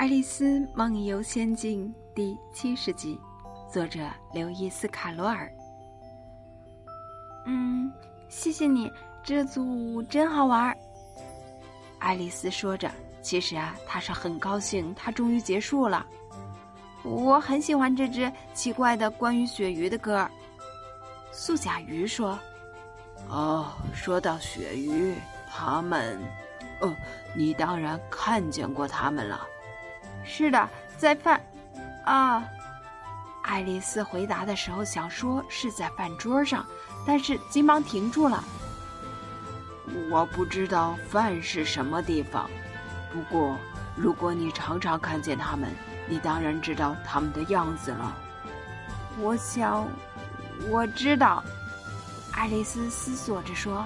《爱丽丝梦游仙境》第七十集，作者刘易斯·卡罗尔。嗯，谢谢你，这组真好玩。爱丽丝说着，其实啊，她是很高兴，她终于结束了。我很喜欢这支奇怪的关于鳕鱼的歌儿。素甲鱼说：“哦，说到鳕鱼，他们……哦，你当然看见过他们了。”是的，在饭，啊，爱丽丝回答的时候想说是在饭桌上，但是急忙停住了。我不知道饭是什么地方，不过如果你常常看见他们，你当然知道他们的样子了。我想，我知道，爱丽丝思索着说：“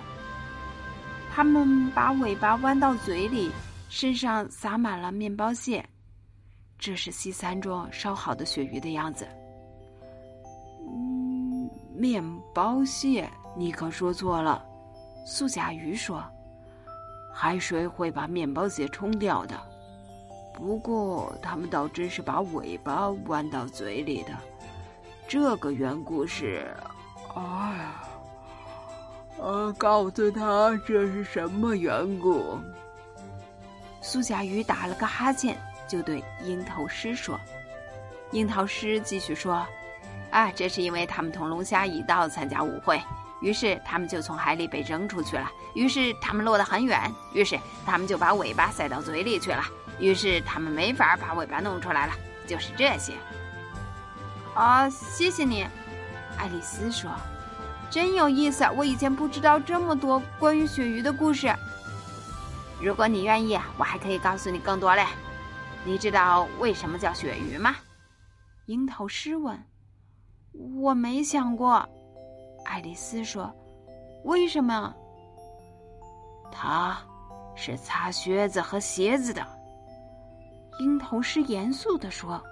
他们把尾巴弯到嘴里，身上撒满了面包屑。”这是西餐桌烧好的鳕鱼的样子。嗯，面包蟹，你可说错了。素甲鱼说：“海水会把面包屑冲掉的。不过，他们倒真是把尾巴弯到嘴里的。这个缘故是……哎呀，呃，告诉他这是什么缘故？”素甲鱼打了个哈欠。就对樱桃师说：“樱桃师继续说，啊，这是因为他们同龙虾一道参加舞会，于是他们就从海里被扔出去了。于是他们落得很远，于是他们就把尾巴塞到嘴里去了。于是他们没法把尾巴弄出来了。就是这些。”啊，谢谢你，爱丽丝说：“真有意思，我以前不知道这么多关于鳕鱼的故事。如果你愿意，我还可以告诉你更多嘞。”你知道为什么叫鳕鱼吗？樱桃师问。我没想过，爱丽丝说。为什么？它是擦靴子和鞋子的。樱桃师严肃地说。